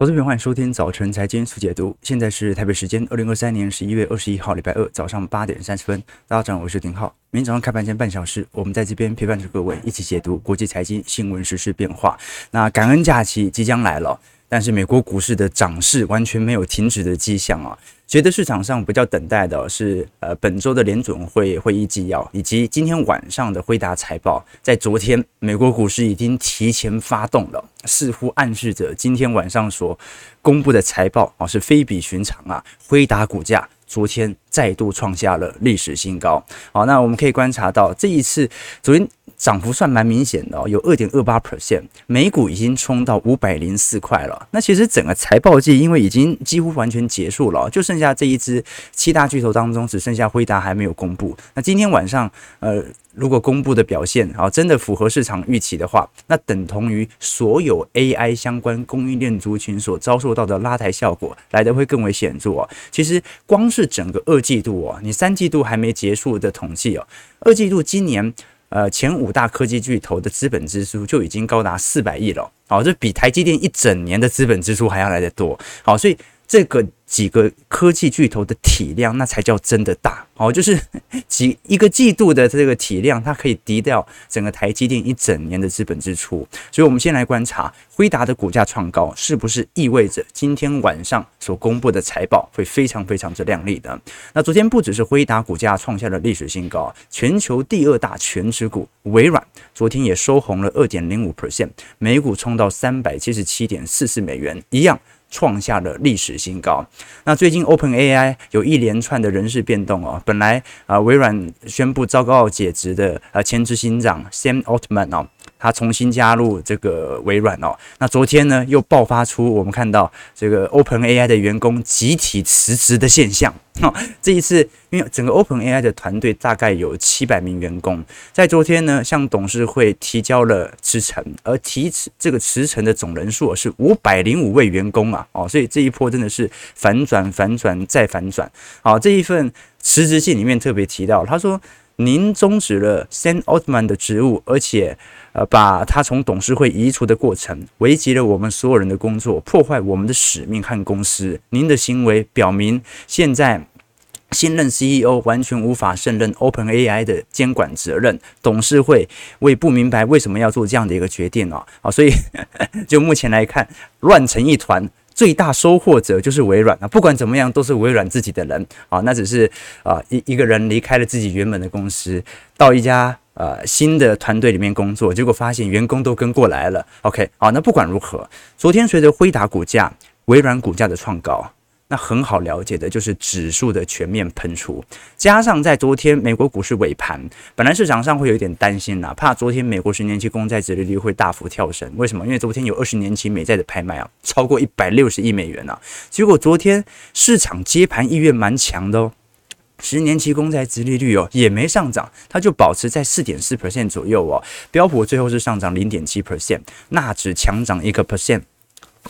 投资朋友，欢迎收听早晨财经速解读。现在是台北时间二零二三年十一月二十一号，礼拜二早上八点三十分。大家早上好，我是丁浩。明天早上开盘前半小时，我们在这边陪伴着各位一起解读国际财经新闻、时事变化。那感恩假期即将来了，但是美国股市的涨势完全没有停止的迹象啊。觉得市场上比较等待的是，呃，本周的联准会会议纪要，以及今天晚上的辉达财报。在昨天，美国股市已经提前发动了，似乎暗示着今天晚上所公布的财报啊是非比寻常啊。辉达股价昨天再度创下了历史新高。好，那我们可以观察到，这一次昨天。涨幅算蛮明显的哦，有二点二八 percent，美股已经冲到五百零四块了。那其实整个财报季因为已经几乎完全结束了，就剩下这一支七大巨头当中只剩下辉达还没有公布。那今天晚上，呃，如果公布的表现啊真的符合市场预期的话，那等同于所有 AI 相关供应链族群所遭受到的拉抬效果来得会更为显著哦。其实光是整个二季度哦，你三季度还没结束的统计哦，二季度今年。呃，前五大科技巨头的资本支出就已经高达四百亿了，好，这比台积电一整年的资本支出还要来得多，好，所以这个。几个科技巨头的体量，那才叫真的大哦！就是 几一个季度的这个体量，它可以抵掉整个台积电一整年的资本支出。所以，我们先来观察辉达的股价创高，是不是意味着今天晚上所公布的财报会非常非常之亮丽的？那昨天不只是辉达股价创下了历史新高，全球第二大权值股微软昨天也收红了二点零五 percent，每股冲到三百七十七点四四美元，一样。创下了历史新高。那最近 OpenAI 有一连串的人事变动哦，本来啊微软宣布糟糕解职的啊前执行长 Sam Altman 哦。他重新加入这个微软哦，那昨天呢又爆发出我们看到这个 OpenAI 的员工集体辞职的现象。哦，这一次因为整个 OpenAI 的团队大概有七百名员工，在昨天呢向董事会提交了辞呈，而提这个辞呈的总人数是五百零五位员工啊，哦，所以这一波真的是反转、反转再反转。好，这一份辞职信里面特别提到，他说。您终止了 Sam Altman 的职务，而且，呃，把他从董事会移除的过程，危及了我们所有人的工作，破坏我们的使命和公司。您的行为表明，现在新任 CEO 完全无法胜任 OpenAI 的监管责任。董事会我也不明白为什么要做这样的一个决定啊！啊，所以 就目前来看，乱成一团。最大收获者就是微软啊，不管怎么样都是微软自己的人啊，那只是啊一一个人离开了自己原本的公司，到一家呃新的团队里面工作，结果发现员工都跟过来了。OK，好，那不管如何，昨天随着辉达股价、微软股价的创高。那很好了解的就是指数的全面喷出，加上在昨天美国股市尾盘，本来市场上会有一点担心呐，怕昨天美国十年期公债殖利率会大幅跳升。为什么？因为昨天有二十年期美债的拍卖啊，超过一百六十亿美元啊。结果昨天市场接盘意愿蛮强的哦，十年期公债殖利率哦也没上涨，它就保持在四点四 percent 左右哦。标普最后是上涨零点七 percent，纳指强涨一个 percent。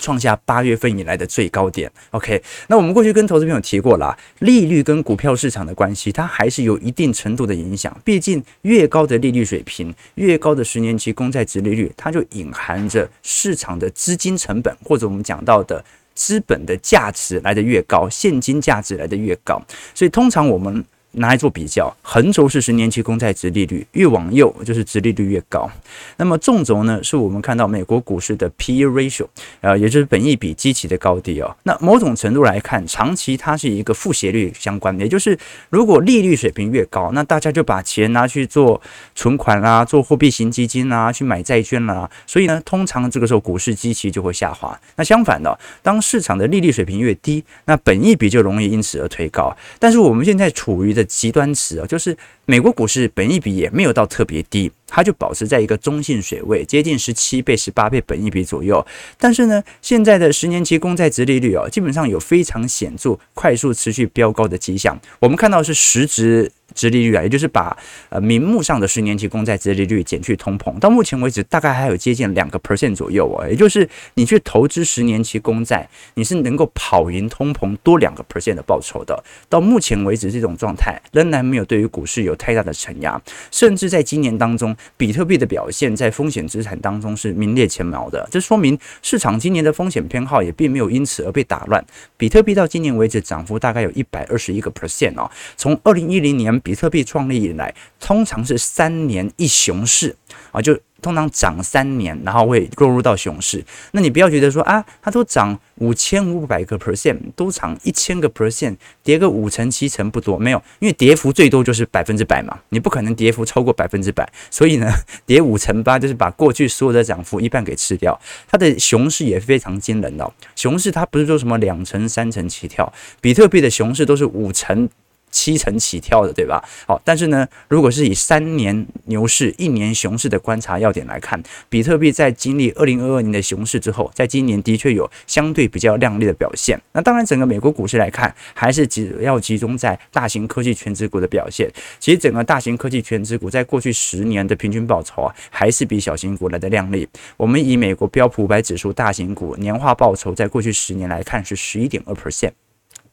创下八月份以来的最高点。OK，那我们过去跟投资朋友提过了，利率跟股票市场的关系，它还是有一定程度的影响。毕竟越高的利率水平，越高的十年期公债殖利率，它就隐含着市场的资金成本，或者我们讲到的资本的价值来得越高，现金价值来得越高。所以通常我们。拿来做比较，横轴是十年期公债殖利率，越往右就是殖利率越高。那么纵轴呢，是我们看到美国股市的 P/E ratio，呃，也就是本益比基期的高低哦。那某种程度来看，长期它是一个负斜率相关的，也就是如果利率水平越高，那大家就把钱拿去做存款啦，做货币型基金啦，去买债券啦。所以呢，通常这个时候股市基期就会下滑。那相反的，当市场的利率水平越低，那本益比就容易因此而推高。但是我们现在处于的极端词啊，就是美国股市本益比也没有到特别低，它就保持在一个中性水位，接近十七倍、十八倍本益比左右。但是呢，现在的十年期公债值利率啊，基本上有非常显著、快速持续飙高的迹象。我们看到是实值殖利率啊，也就是把呃名目上的十年期公债殖利率减去通膨，到目前为止大概还有接近两个 percent 左右哦，也就是你去投资十年期公债，你是能够跑赢通膨多两个 percent 的报酬的。到目前为止，这种状态仍然没有对于股市有太大的承压，甚至在今年当中，比特币的表现在风险资产当中是名列前茅的，这说明市场今年的风险偏好也并没有因此而被打乱。比特币到今年为止涨幅大概有一百二十一个 percent 哦，从二零一零年。比特币创立以来，通常是三年一熊市啊，就通常涨三年，然后会落入到熊市。那你不要觉得说啊，它都涨五千五百个 percent，都涨一千个 percent，跌个五成七成不多，没有，因为跌幅最多就是百分之百嘛，你不可能跌幅超过百分之百，所以呢，跌五成八就是把过去所有的涨幅一半给吃掉。它的熊市也非常惊人的哦，熊市它不是说什么两成三成起跳，比特币的熊市都是五成。七成起跳的，对吧？好，但是呢，如果是以三年牛市、一年熊市的观察要点来看，比特币在经历二零二二年的熊市之后，在今年的确有相对比较亮丽的表现。那当然，整个美国股市来看，还是主要集中在大型科技权值股的表现。其实，整个大型科技权值股在过去十年的平均报酬啊，还是比小型股来的亮丽。我们以美国标普五百指数大型股年化报酬，在过去十年来看是十一点二 percent。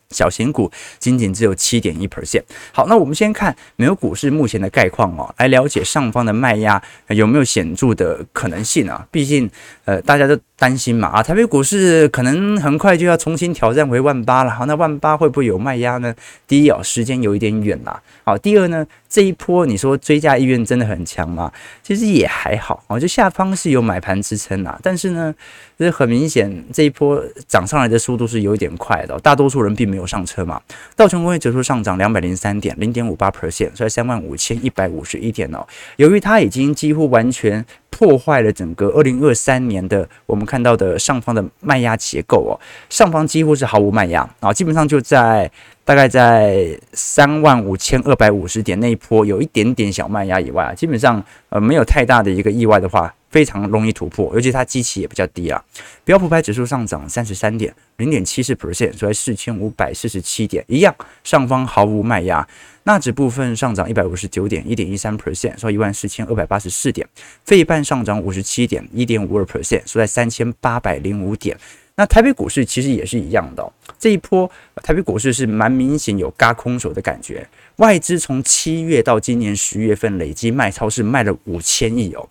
小型股仅仅只有七点一 percent。好，那我们先看美国股市目前的概况哦，来了解上方的卖压有没有显著的可能性啊？毕竟，呃，大家都担心嘛啊，台北股市可能很快就要重新挑战回万八了。好，那万八会不会有卖压呢？第一哦，时间有一点远啦。好，第二呢，这一波你说追价意愿真的很强吗？其实也还好哦，就下方是有买盘支撑啊，但是呢，这很明显这一波涨上来的速度是有一点快的，大多数人并没有上车嘛。道琼工业指数上涨两百零三点，零点五八 percent，在三万五千一百五十一点哦。由于它已经几乎完全破坏了整个二零二三年的我们看到的上方的卖压结构哦，上方几乎是毫无卖压啊，基本上就在。大概在三万五千二百五十点那一波有一点点小卖压以外啊，基本上呃没有太大的一个意外的话，非常容易突破，尤其它基期也比较低啊。标普百指数上涨三十三点零点七四 percent，所以四千五百四十七点一样，上方毫无卖压。纳指部分上涨一百五十九点一点一三 percent，收一万四千二百八十四点。费半上涨五十七点一点五二 percent，收在三千八百零五点。那台北股市其实也是一样的哦，这一波台北股市是蛮明显有轧空手的感觉，外资从七月到今年十月份累计卖超是卖了五千亿哦，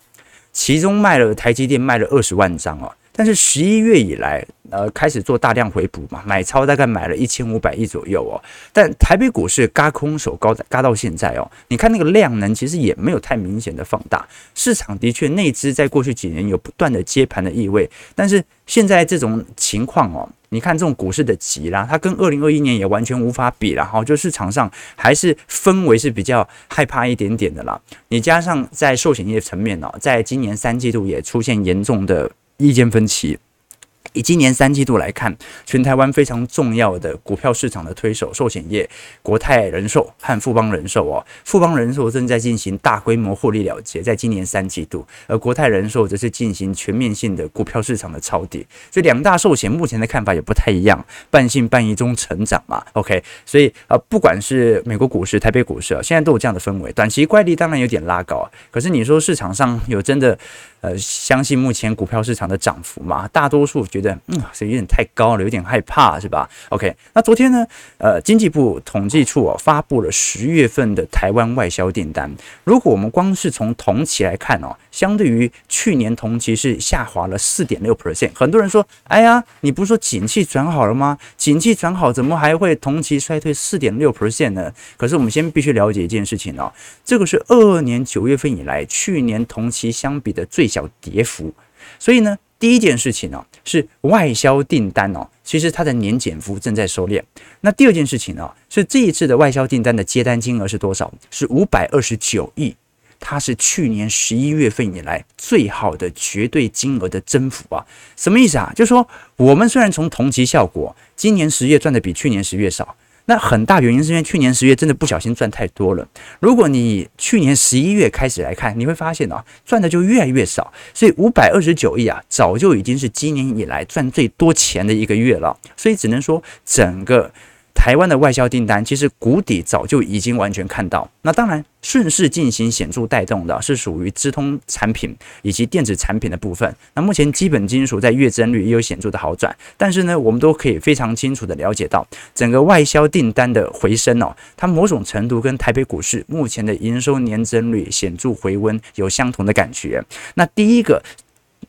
其中卖了台积电卖了二十万张哦。但是十一月以来，呃，开始做大量回补嘛，买超大概买了一千五百亿左右哦。但台北股市嘎空手高嘎到现在哦，你看那个量能其实也没有太明显的放大。市场的确内资在过去几年有不断的接盘的意味，但是现在这种情况哦，你看这种股市的急啦，它跟二零二一年也完全无法比了哈。就市场上还是氛围是比较害怕一点点的啦。你加上在寿险业层面哦，在今年三季度也出现严重的。意见分歧。以今年三季度来看，全台湾非常重要的股票市场的推手，寿险业，国泰人寿和富邦人寿哦，富邦人寿正在进行大规模获利了结，在今年三季度，而国泰人寿则是进行全面性的股票市场的抄底，所以两大寿险目前的看法也不太一样，半信半疑中成长嘛。OK，所以呃，不管是美国股市、台北股市啊，现在都有这样的氛围，短期怪力当然有点拉高，啊可是你说市场上有真的呃相信目前股票市场的涨幅吗？大多数觉得。嗯，这有点太高了，有点害怕，是吧？OK，那昨天呢，呃，经济部统计处哦发布了十月份的台湾外销订单。如果我们光是从同期来看哦，相对于去年同期是下滑了四点六 percent。很多人说，哎呀，你不是说景气转好了吗？景气转好，怎么还会同期衰退四点六 percent 呢？可是我们先必须了解一件事情哦，这个是二二年九月份以来去年同期相比的最小跌幅，所以呢。第一件事情呢，是外销订单哦，其实它的年减幅正在收敛。那第二件事情呢，是这一次的外销订单的接单金额是多少？是五百二十九亿，它是去年十一月份以来最好的绝对金额的增幅啊！什么意思啊？就是说，我们虽然从同期效果，今年十月赚的比去年十月少。那很大原因是因为去年十月真的不小心赚太多了。如果你去年十一月开始来看，你会发现啊，赚的就越来越少。所以五百二十九亿啊，早就已经是今年以来赚最多钱的一个月了。所以只能说整个。台湾的外销订单其实谷底早就已经完全看到。那当然，顺势进行显著带动的是属于资通产品以及电子产品的部分。那目前基本金属在月增率也有显著的好转，但是呢，我们都可以非常清楚的了解到，整个外销订单的回升哦，它某种程度跟台北股市目前的营收年增率显著回温有相同的感觉。那第一个。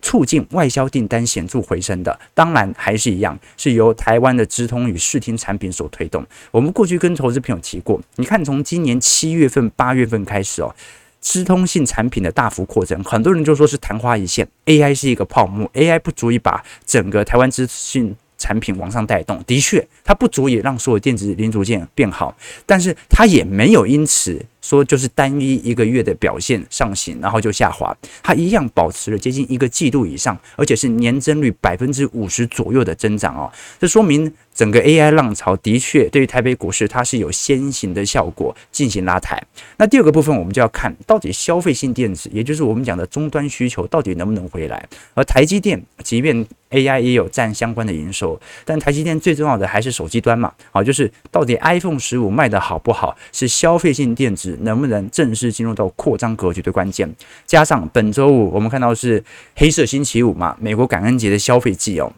促进外销订单显著回升的，当然还是一样，是由台湾的直通与视听产品所推动。我们过去跟投资朋友提过，你看从今年七月份、八月份开始哦，直通信产品的大幅扩增，很多人就说是昙花一现，AI 是一个泡沫，AI 不足以把整个台湾资讯产品往上带动。的确，它不足以让所有电子零组件变好，但是它也没有因此。说就是单一一个月的表现上行，然后就下滑，它一样保持了接近一个季度以上，而且是年增率百分之五十左右的增长哦。这说明整个 AI 浪潮的确对于台北股市它是有先行的效果进行拉抬。那第二个部分我们就要看到底消费性电子，也就是我们讲的终端需求到底能不能回来。而台积电即便 AI 也有占相关的营收，但台积电最重要的还是手机端嘛，好，就是到底 iPhone 十五卖得好不好，是消费性电子。能不能正式进入到扩张格局的关键？加上本周五我们看到是黑色星期五嘛，美国感恩节的消费季哦，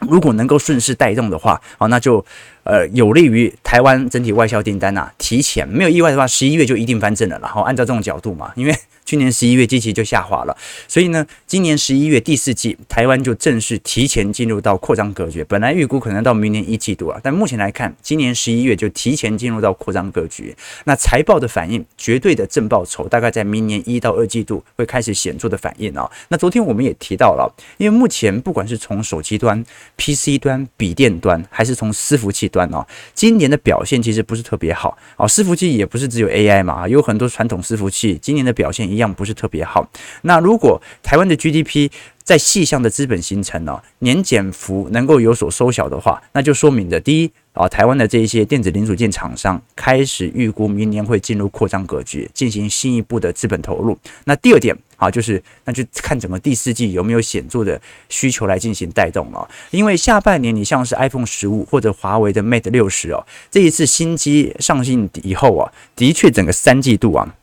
如果能够顺势带动的话，好，那就呃有利于台湾整体外销订单呐、啊，提前没有意外的话，十一月就一定翻正了。然后按照这种角度嘛，因为。去年十一月，机器就下滑了，所以呢，今年十一月第四季，台湾就正式提前进入到扩张格局。本来预估可能到明年一季度啊，但目前来看，今年十一月就提前进入到扩张格局。那财报的反应，绝对的正报酬，大概在明年一到二季度会开始显著的反应啊。那昨天我们也提到了，因为目前不管是从手机端、PC 端、笔电端，还是从伺服器端哦，今年的表现其实不是特别好啊。伺服器也不是只有 AI 嘛，有很多传统伺服器今年的表现。一样不是特别好。那如果台湾的 GDP 在细项的资本形成呢，年减幅能够有所缩小的话，那就说明的第一啊，台湾的这一些电子零组件厂商开始预估明年会进入扩张格局，进行新一步的资本投入。那第二点啊，就是那就看整个第四季有没有显著的需求来进行带动了。因为下半年你像是 iPhone 十五或者华为的 Mate 六十哦，这一次新机上线以后啊，的确整个三季度啊。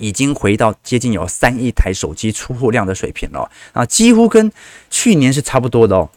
已经回到接近有三亿台手机出货量的水平了啊，几乎跟去年是差不多的哦，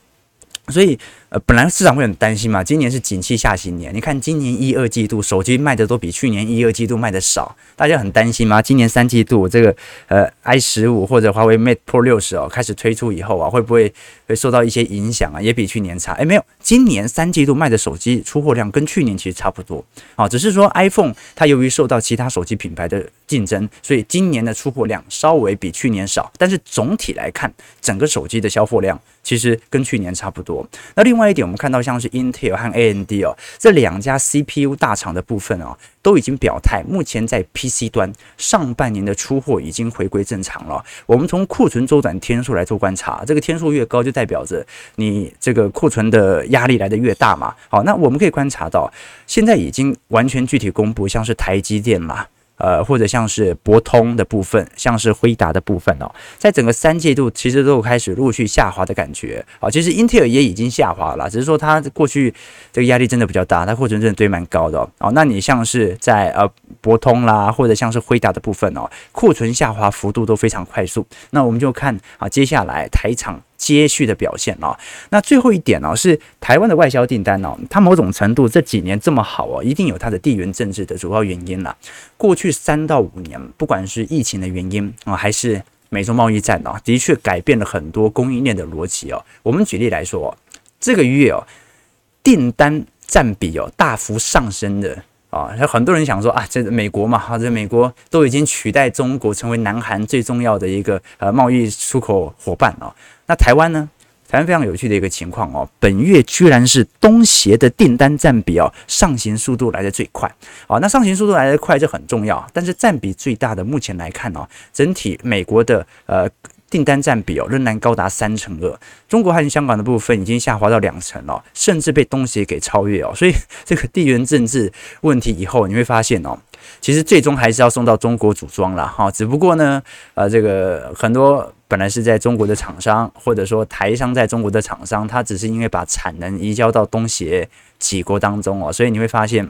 所以。呃，本来市场会很担心嘛，今年是景气下行年，你看今年一二季度手机卖的都比去年一二季度卖的少，大家很担心嘛。今年三季度这个呃 i 十五或者华为 Mate Pro 六十哦开始推出以后啊，会不会会受到一些影响啊？也比去年差？诶，没有，今年三季度卖的手机出货量跟去年其实差不多啊，只是说 iPhone 它由于受到其他手机品牌的竞争，所以今年的出货量稍微比去年少，但是总体来看，整个手机的销货量其实跟去年差不多。那另外。另外一点，我们看到像是 Intel 和 AMD 哦，这两家 CPU 大厂的部分哦，都已经表态，目前在 PC 端上半年的出货已经回归正常了。我们从库存周转天数来做观察，这个天数越高，就代表着你这个库存的压力来得越大嘛。好，那我们可以观察到，现在已经完全具体公布，像是台积电嘛。呃，或者像是博通的部分，像是辉达的部分哦，在整个三季度其实都有开始陆续下滑的感觉啊。其实英特尔也已经下滑了，只是说它过去这个压力真的比较大，它库存真的堆蛮高的哦。那你像是在呃博通啦，或者像是辉达的部分哦，库存下滑幅度都非常快速。那我们就看啊，接下来台厂。接续的表现哦，那最后一点呢，是台湾的外销订单哦，它某种程度这几年这么好哦，一定有它的地缘政治的主要原因了。过去三到五年，不管是疫情的原因啊，还是美中贸易战哦，的确改变了很多供应链的逻辑哦。我们举例来说，这个月哦，订单占比哦大幅上升的啊，很多人想说啊，这美国嘛，哈，这美国都已经取代中国成为南韩最重要的一个呃贸易出口伙伴哦。那台湾呢？台湾非常有趣的一个情况哦，本月居然是东协的订单占比哦，上行速度来得最快。好，那上行速度来得快，这很重要。但是占比最大的，目前来看哦，整体美国的呃订单占比哦，仍然高达三成二。中国和香港的部分已经下滑到两成了，甚至被东协给超越哦。所以 这个地缘政治问题以后你会发现哦。其实最终还是要送到中国组装了哈，只不过呢，呃，这个很多本来是在中国的厂商，或者说台商在中国的厂商，他只是因为把产能移交到东协几国当中哦，所以你会发现。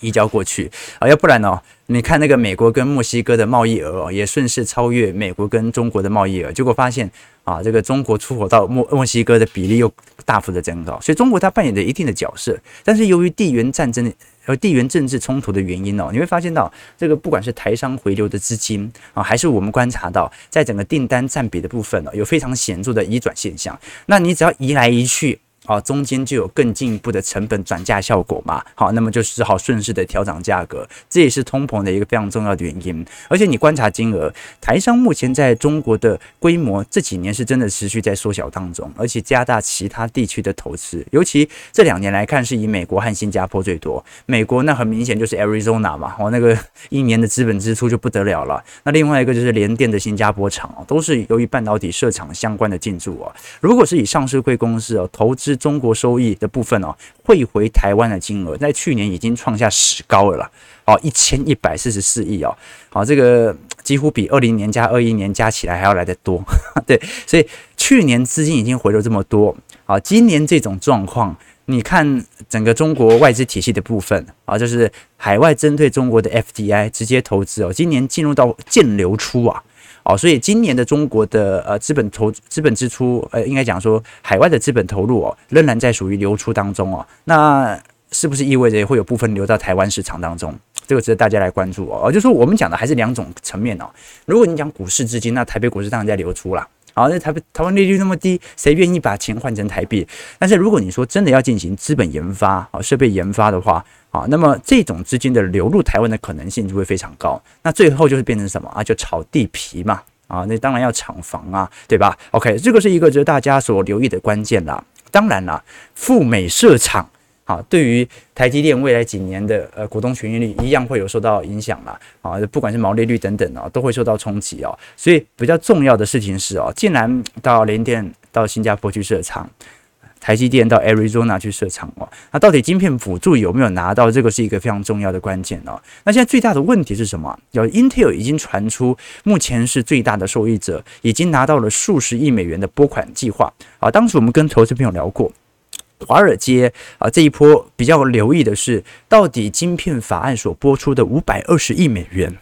移交过去啊，要不然呢？你看那个美国跟墨西哥的贸易额哦，也顺势超越美国跟中国的贸易额，结果发现啊，这个中国出口到墨墨西哥的比例又大幅的增高，所以中国它扮演着一定的角色。但是由于地缘战争和地缘政治冲突的原因哦，你会发现到这个不管是台商回流的资金啊，还是我们观察到在整个订单占比的部分哦，有非常显著的移转现象。那你只要移来移去。啊，中间就有更进一步的成本转嫁效果嘛。好，那么就只好顺势的调整价格，这也是通膨的一个非常重要的原因。而且你观察金额，台商目前在中国的规模这几年是真的持续在缩小当中，而且加大其他地区的投资，尤其这两年来看，是以美国和新加坡最多。美国那很明显就是 Arizona 嘛，哦，那个 一年的资本支出就不得了了。那另外一个就是联电的新加坡厂哦，都是由于半导体设厂相关的进驻哦。如果是以上市贵公司哦投资。中国收益的部分哦，汇回台湾的金额在去年已经创下史高了啦，哦，一千一百四十四亿哦，好，这个几乎比二零年加二一年加起来还要来得多，对，所以去年资金已经回流这么多，啊，今年这种状况，你看整个中国外资体系的部分啊，就是海外针对中国的 FDI 直接投资哦，今年进入到净流出啊。哦，所以今年的中国的呃资本投资本支出，呃，应该讲说海外的资本投入哦，仍然在属于流出当中哦。那是不是意味着会有部分流到台湾市场当中？这个值得大家来关注哦。就是说我们讲的还是两种层面哦。如果你讲股市资金，那台北股市当然在流出啦。好，那台台湾利率那么低，谁愿意把钱换成台币？但是如果你说真的要进行资本研发啊，设备研发的话。啊，那么这种资金的流入台湾的可能性就会非常高。那最后就是变成什么啊？就炒地皮嘛。啊，那当然要厂房啊，对吧？OK，这个是一个就是大家所留意的关键啦。当然啦，赴美设厂，好，对于台积电未来几年的呃股东权益率一样会有受到影响啦。啊，不管是毛利率等等啊，都会受到冲击哦。所以比较重要的事情是哦，既然到联电到新加坡去设厂。台积电到 Arizona 去设厂哦，那到底晶片补助有没有拿到？这个是一个非常重要的关键哦。那现在最大的问题是什么？有 Intel 已经传出，目前是最大的受益者，已经拿到了数十亿美元的拨款计划啊。当时我们跟投资朋友聊过，华尔街啊这一波比较留意的是，到底晶片法案所拨出的五百二十亿美元。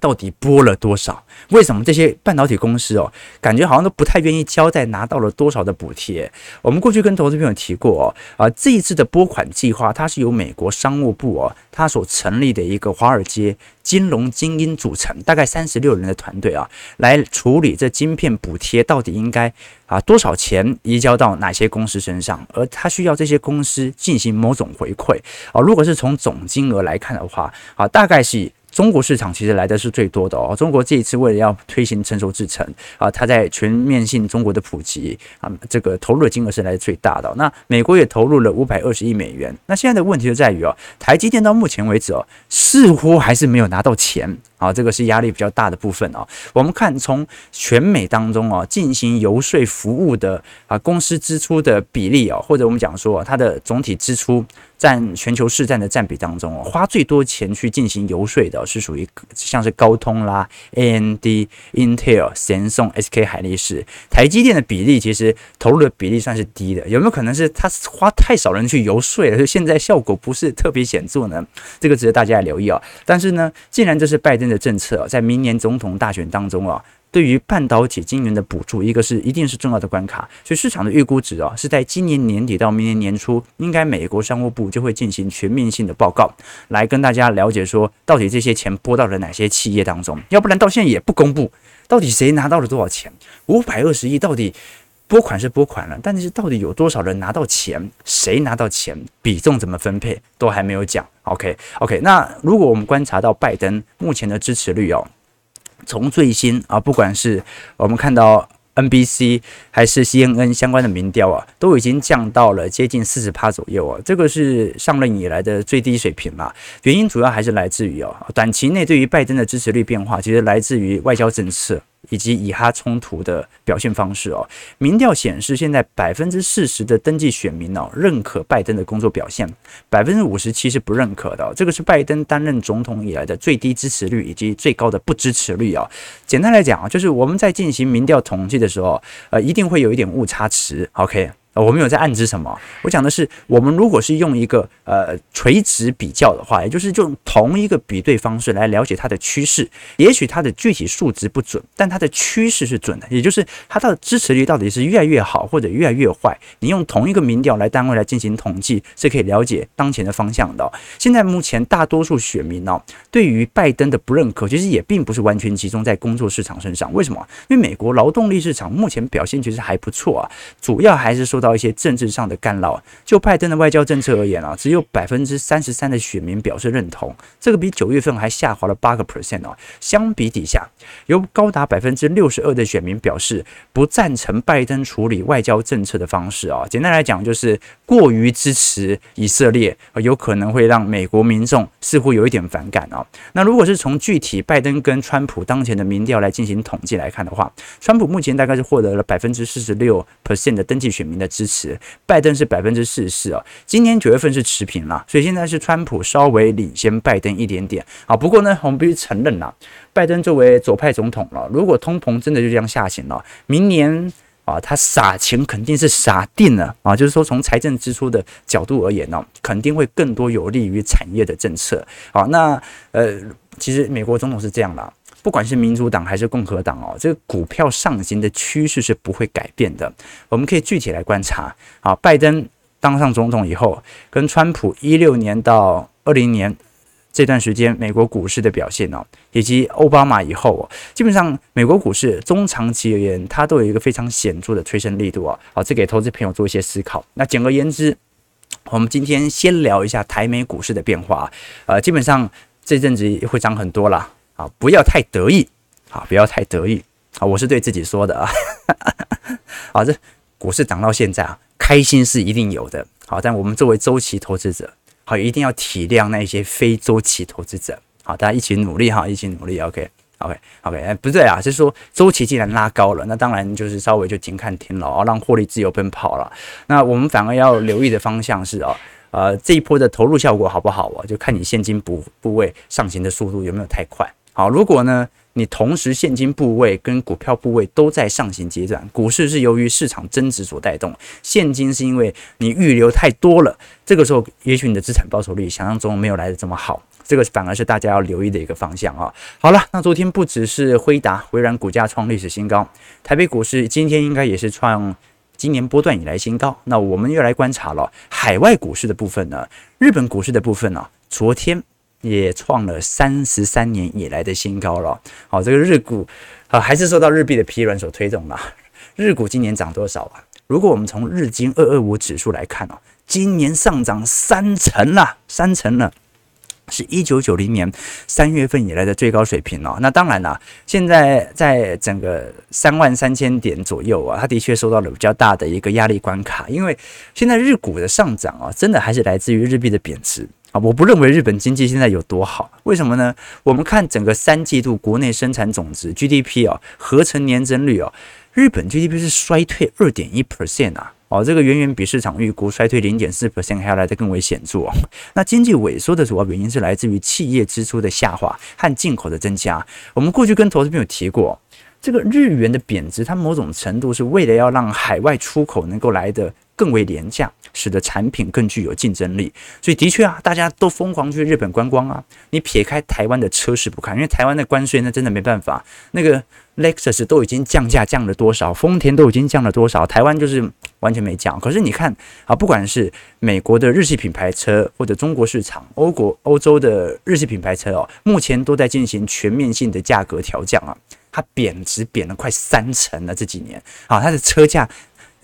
到底拨了多少？为什么这些半导体公司哦，感觉好像都不太愿意交代拿到了多少的补贴？我们过去跟投资朋友提过哦，啊，这一次的拨款计划，它是由美国商务部哦，它所成立的一个华尔街金融精英组成，大概三十六人的团队啊，来处理这晶片补贴到底应该啊多少钱移交到哪些公司身上，而它需要这些公司进行某种回馈啊。如果是从总金额来看的话啊，大概是。中国市场其实来的是最多的哦。中国这一次为了要推行成熟制程啊，它在全面性中国的普及啊，这个投入的金额是来的最大的。那美国也投入了五百二十亿美元。那现在的问题就在于哦，台积电到目前为止哦，似乎还是没有拿到钱啊，这个是压力比较大的部分哦。我们看从全美当中哦进行游说服务的啊公司支出的比例哦，或者我们讲说它的总体支出。占全球市占的占比当中，花最多钱去进行游说的是属于像是高通啦、AMD、Intel、神送、SK 海力士、台积电的比例，其实投入的比例算是低的。有没有可能是他花太少人去游说了，所以现在效果不是特别显著呢？这个值得大家来留意啊。但是呢，既然这是拜登的政策，在明年总统大选当中啊。对于半导体晶圆的补助，一个是一定是重要的关卡，所以市场的预估值啊，是在今年年底到明年年初，应该美国商务部就会进行全面性的报告，来跟大家了解说，到底这些钱拨到了哪些企业当中，要不然到现在也不公布，到底谁拿到了多少钱？五百二十亿到底拨款是拨款了，但是到底有多少人拿到钱？谁拿到钱？比重怎么分配？都还没有讲。OK OK，那如果我们观察到拜登目前的支持率哦。从最新啊，不管是我们看到 NBC 还是 CNN 相关的民调啊，都已经降到了接近四十趴左右啊，这个是上任以来的最低水平了。原因主要还是来自于哦，短期内对于拜登的支持率变化，其实来自于外交政策以及以哈冲突的表现方式哦。民调显示，现在百分之四十的登记选民哦认可拜登的工作表现，百分之五十七是不认可的。这个是拜登担任总统以来的最低支持率以及最高的不支持率啊。简单来讲啊，就是我们在进行民调统计的时候，呃，一定会有一点误差值。OK。我们有在暗指什么，我讲的是，我们如果是用一个呃垂直比较的话，也就是用同一个比对方式来了解它的趋势，也许它的具体数值不准，但它的趋势是准的，也就是它的支持率到底是越来越好或者越来越坏。你用同一个民调来单位来进行统计，是可以了解当前的方向的。现在目前大多数选民呢，对于拜登的不认可，其实也并不是完全集中在工作市场身上。为什么？因为美国劳动力市场目前表现其实还不错啊，主要还是受到。到一些政治上的干扰，就拜登的外交政策而言啊，只有百分之三十三的选民表示认同，这个比九月份还下滑了八个 percent 哦。相比底下，有高达百分之六十二的选民表示不赞成拜登处理外交政策的方式啊。简单来讲，就是过于支持以色列，有可能会让美国民众似乎有一点反感啊。那如果是从具体拜登跟川普当前的民调来进行统计来看的话，川普目前大概是获得了百分之四十六 percent 的登记选民的。支持拜登是百分之四十四啊，今年九月份是持平了，所以现在是川普稍微领先拜登一点点啊。不过呢，我们必须承认了，拜登作为左派总统了，如果通膨真的就这样下行了，明年啊，他撒钱肯定是撒定了啊。就是说，从财政支出的角度而言呢，肯定会更多有利于产业的政策啊。那呃，其实美国总统是这样的。不管是民主党还是共和党哦，这个股票上行的趋势是不会改变的。我们可以具体来观察啊，拜登当上总统以后，跟川普一六年到二零年这段时间美国股市的表现哦，以及奥巴马以后哦，基本上美国股市中长期而言，它都有一个非常显著的推升力度啊。好，这给投资朋友做一些思考。那简而言之，我们今天先聊一下台美股市的变化。呃，基本上这阵子会涨很多啦。啊，不要太得意，啊，不要太得意，啊，我是对自己说的啊，好，这股市涨到现在啊，开心是一定有的，好，但我们作为周期投资者，好，一定要体谅那些非周期投资者，好，大家一起努力哈，一起努力，OK，OK，OK，哎，不对啊，是说周期既然拉高了，那当然就是稍微就停看停了，让获利自由奔跑了，那我们反而要留意的方向是啊。呃，这一波的投入效果好不好啊？就看你现金部部位上行的速度有没有太快。好，如果呢，你同时现金部位跟股票部位都在上行阶段，股市是由于市场增值所带动，现金是因为你预留太多了，这个时候也许你的资产报酬率想象中没有来得这么好，这个反而是大家要留意的一个方向啊。好了，那昨天不只是辉达、微软股价创历史新高，台北股市今天应该也是创今年波段以来新高。那我们又来观察了海外股市的部分呢，日本股市的部分呢，昨天。也创了三十三年以来的新高了。好，这个日股啊，还是受到日币的疲软所推动了。日股今年涨多少啊？如果我们从日经二二五指数来看哦，今年上涨三成了，三成了，是一九九零年三月份以来的最高水平哦。那当然了，现在在整个三万三千点左右啊，它的确受到了比较大的一个压力关卡，因为现在日股的上涨啊，真的还是来自于日币的贬值。我不认为日本经济现在有多好，为什么呢？我们看整个三季度国内生产总值 GDP 哦，合成年增率哦，日本 GDP 是衰退二点一 percent 啊，哦，这个远远比市场预估衰退零点四 percent 还要来得更为显著哦。那经济萎缩的主要原因是来自于企业支出的下滑和进口的增加。我们过去跟投资朋友提过，这个日元的贬值，它某种程度是为了要让海外出口能够来得更为廉价。使得产品更具有竞争力，所以的确啊，大家都疯狂去日本观光啊。你撇开台湾的车市不看，因为台湾的关税那真的没办法。那个 Lexus 都已经降价降了多少，丰田都已经降了多少，台湾就是完全没降。可是你看啊，不管是美国的日系品牌车，或者中国市场、欧国、欧洲的日系品牌车哦，目前都在进行全面性的价格调降啊。它贬值贬了快三成了，这几年啊，它的车价。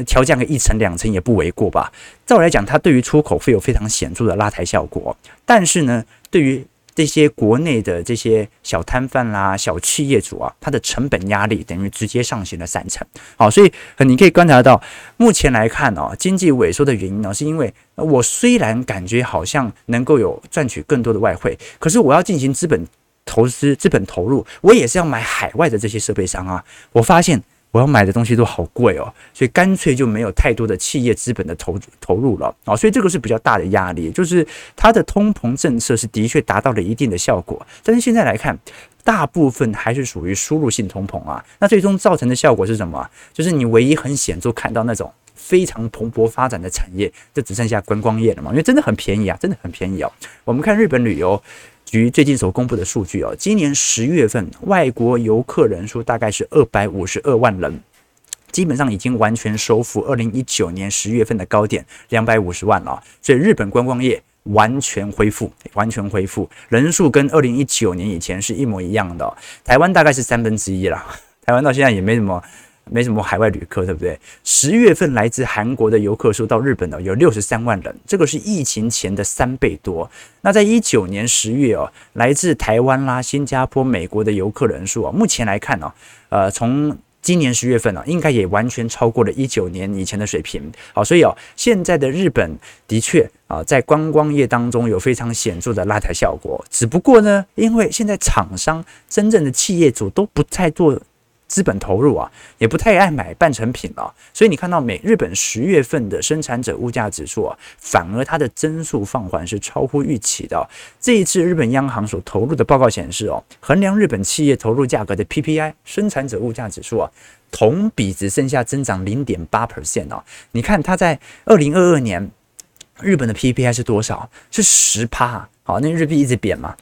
调降个一成两成也不为过吧？照我来讲，它对于出口会有非常显著的拉抬效果。但是呢，对于这些国内的这些小摊贩啦、小企业主啊，它的成本压力等于直接上行了三成。好，所以你可以观察到，目前来看哦，经济萎缩的原因呢，是因为我虽然感觉好像能够有赚取更多的外汇，可是我要进行资本投资资本投入，我也是要买海外的这些设备商啊。我发现我要买的东西都好贵哦，所以干脆就没有太多的企业资本的投投入了啊。所以这个是比较大的压力，就是它的通膨政策是的确达到了一定的效果，但是现在来看，大部分还是属于输入性通膨啊。那最终造成的效果是什么？就是你唯一很显著看到那种。非常蓬勃发展的产业，就只剩下观光业了嘛？因为真的很便宜啊，真的很便宜哦。我们看日本旅游局最近所公布的数据哦，今年十月份外国游客人数大概是二百五十二万人，基本上已经完全收复二零一九年十月份的高点两百五十万了。所以日本观光业完全恢复，完全恢复，人数跟二零一九年以前是一模一样的。台湾大概是三分之一了，台湾到现在也没什么。没什么海外旅客，对不对？十月份来自韩国的游客数到日本的有六十三万人，这个是疫情前的三倍多。那在一九年十月哦，来自台湾啦、新加坡、美国的游客人数啊，目前来看呢，呃，从今年十月份呢，应该也完全超过了一九年以前的水平。好，所以哦，现在的日本的确啊，在观光业当中有非常显著的拉抬效果。只不过呢，因为现在厂商真正的企业主都不太做。资本投入啊，也不太爱买半成品了，所以你看到美日本十月份的生产者物价指数啊，反而它的增速放缓是超乎预期的。这一次日本央行所投入的报告显示哦，衡量日本企业投入价格的 PPI 生产者物价指数啊，同比只剩下增长零点八 percent 哦。你看它在二零二二年日本的 PPI 是多少？是十趴。好，那日币一直贬嘛。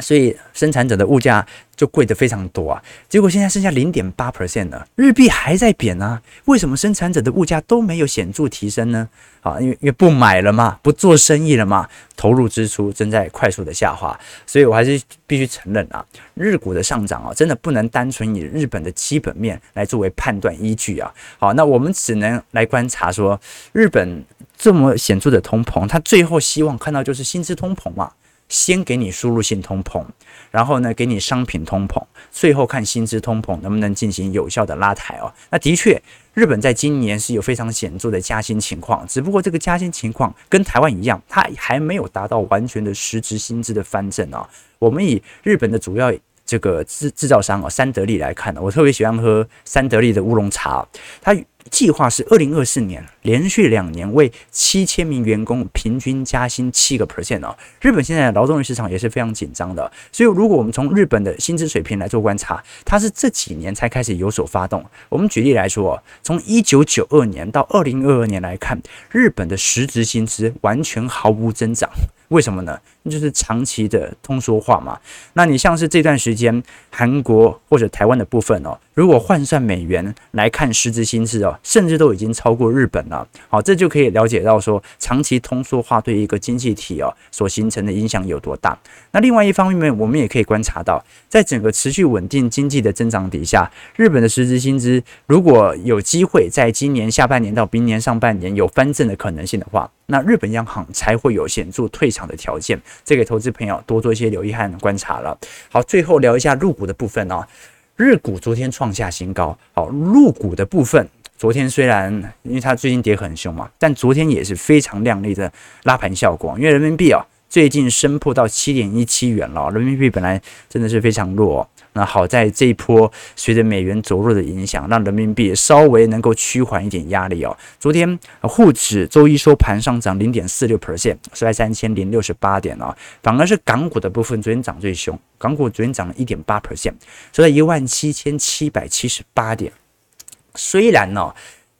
所以生产者的物价就贵得非常多啊，结果现在剩下零点八 percent 了，日币还在贬啊，为什么生产者的物价都没有显著提升呢？啊，因为因为不买了嘛，不做生意了嘛，投入支出正在快速的下滑，所以我还是必须承认啊，日股的上涨啊，真的不能单纯以日本的基本面来作为判断依据啊。好，那我们只能来观察说，日本这么显著的通膨，它最后希望看到就是薪资通膨嘛。先给你输入性通膨，然后呢，给你商品通膨，最后看薪资通膨能不能进行有效的拉抬哦。那的确，日本在今年是有非常显著的加薪情况，只不过这个加薪情况跟台湾一样，它还没有达到完全的实质薪资的翻正啊。我们以日本的主要这个制制造商哦，三得利来看呢，我特别喜欢喝三得利的乌龙茶，它。计划是二零二四年连续两年为七千名员工平均加薪七个 percent 哦。日本现在的劳动力市场也是非常紧张的，所以如果我们从日本的薪资水平来做观察，它是这几年才开始有所发动。我们举例来说，从一九九二年到二零二二年来看，日本的实质薪资完全毫无增长。为什么呢？就是长期的通缩化嘛。那你像是这段时间韩国或者台湾的部分哦，如果换算美元来看实质薪资哦，甚至都已经超过日本了。好，这就可以了解到说，长期通缩化对一个经济体哦所形成的影响有多大。那另外一方面，我们也可以观察到，在整个持续稳定经济的增长底下，日本的实质薪资如果有机会在今年下半年到明年上半年有翻正的可能性的话，那日本央行才会有显著退场的条件，这给投资朋友多做一些留意和观察了。好，最后聊一下入股的部分哦。日股昨天创下新高，好，入股的部分昨天虽然因为它最近跌很凶嘛，但昨天也是非常亮丽的拉盘效果，因为人民币啊最近升破到七点一七元了，人民币本来真的是非常弱。那好在这一波随着美元走弱的影响，让人民币稍微能够趋缓一点压力哦。昨天沪指周一收盘上涨零点四六 percent，收在三千零六十八点哦。反而是港股的部分昨天涨最凶，港股昨天涨了一点八 percent，收在一万七千七百七十八点。虽然呢、哦，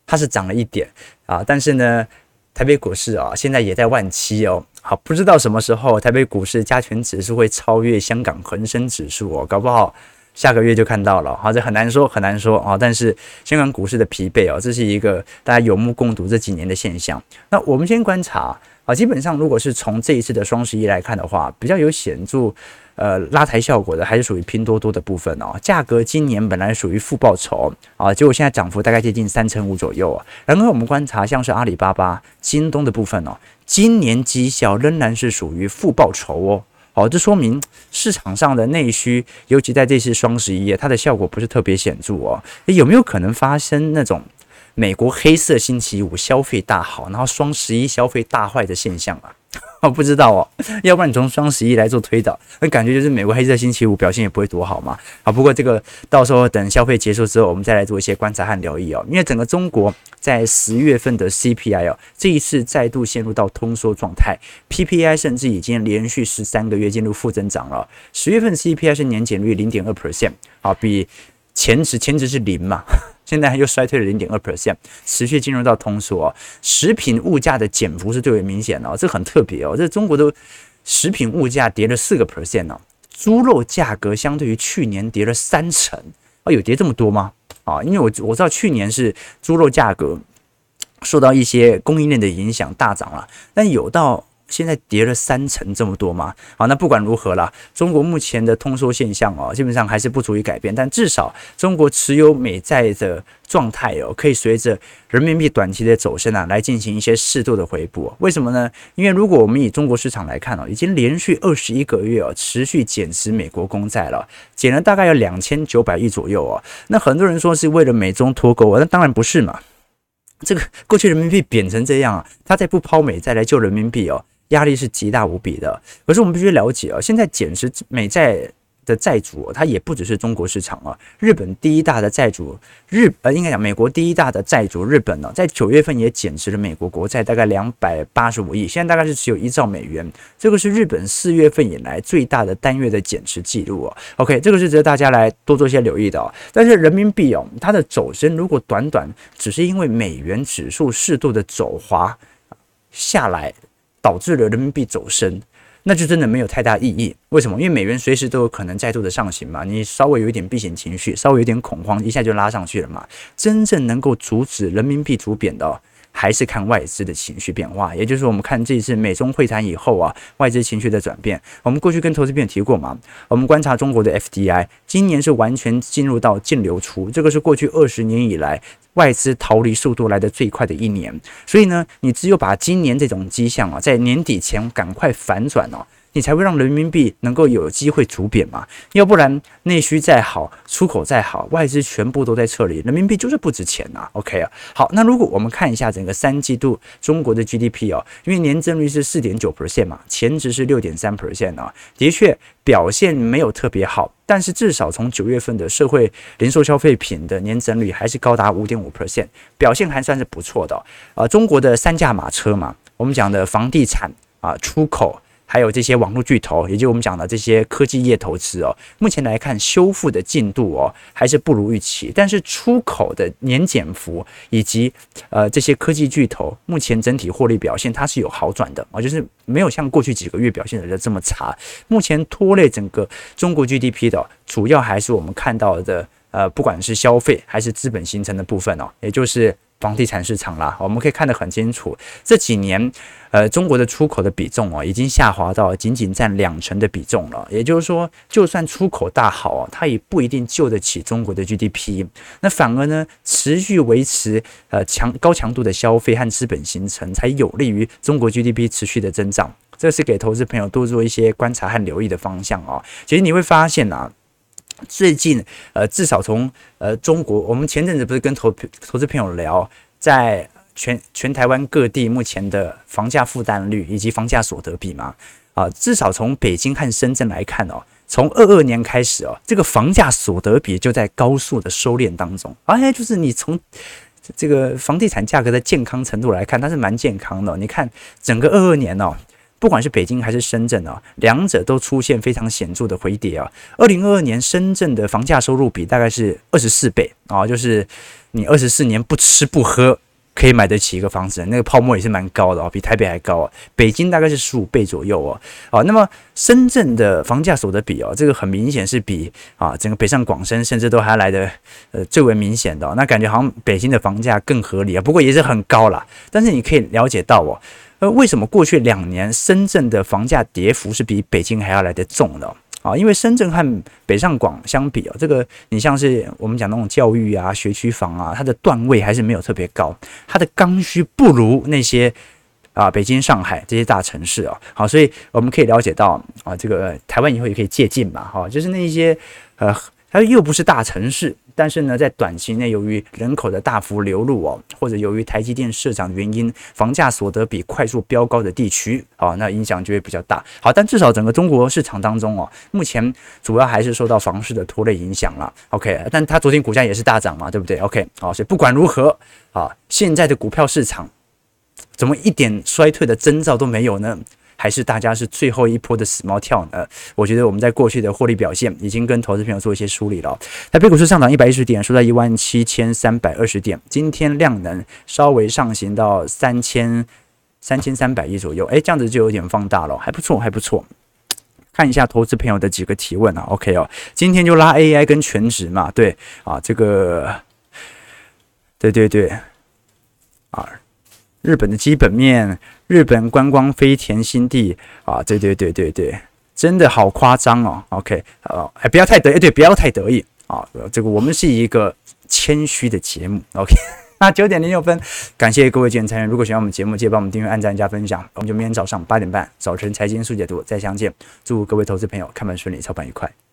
它是涨了一点啊，但是呢，台北股市啊现在也在万七哦。好，不知道什么时候台北股市加权指数会超越香港恒生指数哦，搞不好下个月就看到了。好，这很难说，很难说啊。但是香港股市的疲惫哦，这是一个大家有目共睹这几年的现象。那我们先观察啊，基本上如果是从这一次的双十一来看的话，比较有显著。呃，拉抬效果的还是属于拼多多的部分哦。价格今年本来属于负报酬啊，结果现在涨幅大概接近三成五左右啊。然后我们观察，像是阿里巴巴、京东的部分哦，今年绩效仍然是属于负报酬哦。好，这说明市场上的内需，尤其在这次双十一，它的效果不是特别显著哦。有没有可能发生那种美国黑色星期五消费大好，然后双十一消费大坏的现象啊？我不知道哦，要不然你从双十一来做推导，那感觉就是美国黑色星期五表现也不会多好嘛。啊，不过这个到时候等消费结束之后，我们再来做一些观察和留意哦。因为整个中国在十月份的 CPI 哦，这一次再度陷入到通缩状态，PPI 甚至已经连续十三个月进入负增长了。十月份 CPI 是年减率零点二 percent，啊，比前值前值是零嘛。现在又衰退了零点二 percent，持续进入到通缩。食品物价的减幅是最为明显的哦，这很特别哦。这中国的食品物价跌了四个 percent 哦，猪肉价格相对于去年跌了三成啊，有跌这么多吗？啊，因为我我知道去年是猪肉价格受到一些供应链的影响大涨了，但有到。现在跌了三成这么多吗？好，那不管如何啦，中国目前的通缩现象哦，基本上还是不足以改变。但至少中国持有美债的状态哦，可以随着人民币短期的走升啊，来进行一些适度的回补。为什么呢？因为如果我们以中国市场来看哦，已经连续二十一个月哦，持续减持美国公债了，减了大概有两千九百亿左右哦。那很多人说是为了美中脱钩啊，那当然不是嘛。这个过去人民币贬成这样啊，他再不抛美债来救人民币哦。压力是极大无比的，可是我们必须了解啊，现在减持美债的债主，它也不只是中国市场啊。日本第一大的债主日呃，应该讲美国第一大的债主日本呢，在九月份也减持了美国国债大概两百八十五亿，现在大概是只有一兆美元，这个是日本四月份以来最大的单月的减持记录哦。OK，这个是值得大家来多做一些留意的哦。但是人民币哦，它的走升如果短短只是因为美元指数适度的走滑下来。导致了人民币走升，那就真的没有太大意义。为什么？因为美元随时都有可能再度的上行嘛。你稍微有一点避险情绪，稍微有点恐慌，一下就拉上去了嘛。真正能够阻止人民币走贬的，还是看外资的情绪变化。也就是我们看这一次美中会谈以后啊，外资情绪的转变。我们过去跟投资朋友提过嘛，我们观察中国的 FDI，今年是完全进入到净流出，这个是过去二十年以来。外资逃离速度来得最快的一年，所以呢，你只有把今年这种迹象啊，在年底前赶快反转哦。你才会让人民币能够有机会走贬嘛，要不然内需再好，出口再好，外资全部都在撤离，人民币就是不值钱呐。OK 啊，好，那如果我们看一下整个三季度中国的 GDP 哦，因为年增率是四点九 percent 嘛，前值是六点三 percent 啊，的确表现没有特别好，但是至少从九月份的社会零售消费品的年增率还是高达五点五 percent，表现还算是不错的啊。中国的三驾马车嘛，我们讲的房地产啊，出口。还有这些网络巨头，也就是我们讲的这些科技业投资哦，目前来看修复的进度哦还是不如预期。但是出口的年减幅以及呃这些科技巨头目前整体获利表现它是有好转的啊，就是没有像过去几个月表现的这么差。目前拖累整个中国 GDP 的主要还是我们看到的呃不管是消费还是资本形成的部分哦，也就是。房地产市场啦，我们可以看得很清楚，这几年，呃，中国的出口的比重哦，已经下滑到仅仅占两成的比重了。也就是说，就算出口大好啊，它也不一定救得起中国的 GDP。那反而呢，持续维持呃强高强度的消费和资本形成，才有利于中国 GDP 持续的增长。这是给投资朋友多做一些观察和留意的方向哦。其实你会发现啊。最近，呃，至少从呃中国，我们前阵子不是跟投投资朋友聊，在全全台湾各地目前的房价负担率以及房价所得比吗，啊，至少从北京和深圳来看哦，从二二年开始哦，这个房价所得比就在高速的收敛当中，哎，就是你从这个房地产价格的健康程度来看，它是蛮健康的。你看整个二二年哦。不管是北京还是深圳啊，两者都出现非常显著的回跌啊。二零二二年深圳的房价收入比大概是二十四倍啊，就是你二十四年不吃不喝可以买得起一个房子，那个泡沫也是蛮高的哦，比台北还高啊。北京大概是十五倍左右哦。啊，那么深圳的房价所得比哦，这个很明显是比啊整个北上广深甚至都还来的呃最为明显的。那感觉好像北京的房价更合理啊，不过也是很高啦。但是你可以了解到哦。呃，为什么过去两年深圳的房价跌幅是比北京还要来得重呢？啊，因为深圳和北上广相比啊，这个你像是我们讲那种教育啊、学区房啊，它的段位还是没有特别高，它的刚需不如那些啊北京、上海这些大城市啊。好，所以我们可以了解到啊，这个台湾以后也可以借鉴嘛，哈，就是那些呃它又不是大城市，但是呢，在短期内由于人口的大幅流入哦，或者由于台积电市场的原因，房价所得比快速飙高的地区，好，那影响就会比较大。好，但至少整个中国市场当中哦，目前主要还是受到房市的拖累影响了。OK，但它昨天股价也是大涨嘛，对不对？OK，好，所以不管如何啊，现在的股票市场怎么一点衰退的征兆都没有呢？还是大家是最后一波的死猫跳呢？我觉得我们在过去的获利表现已经跟投资朋友做一些梳理了。台北股市上涨一百一十点，收在一万七千三百二十点。今天量能稍微上行到三千三千三百亿左右，诶，这样子就有点放大了，还不错，还不错。看一下投资朋友的几个提问啊，OK 哦，今天就拉 AI 跟全职嘛，对啊，这个，对对对，啊。日本的基本面，日本观光飞田新地啊，对对对对对，真的好夸张哦。OK，呃，哎，不要太得意，对，不要太得意啊。这个我们是一个谦虚的节目。OK，那九点零六分，感谢各位今天参与。如果喜欢我们节目，记得帮我们订阅、按赞、加分享。我们就明天早上八点半，早晨财经速解读再相见。祝各位投资朋友看盘顺利，操盘愉快。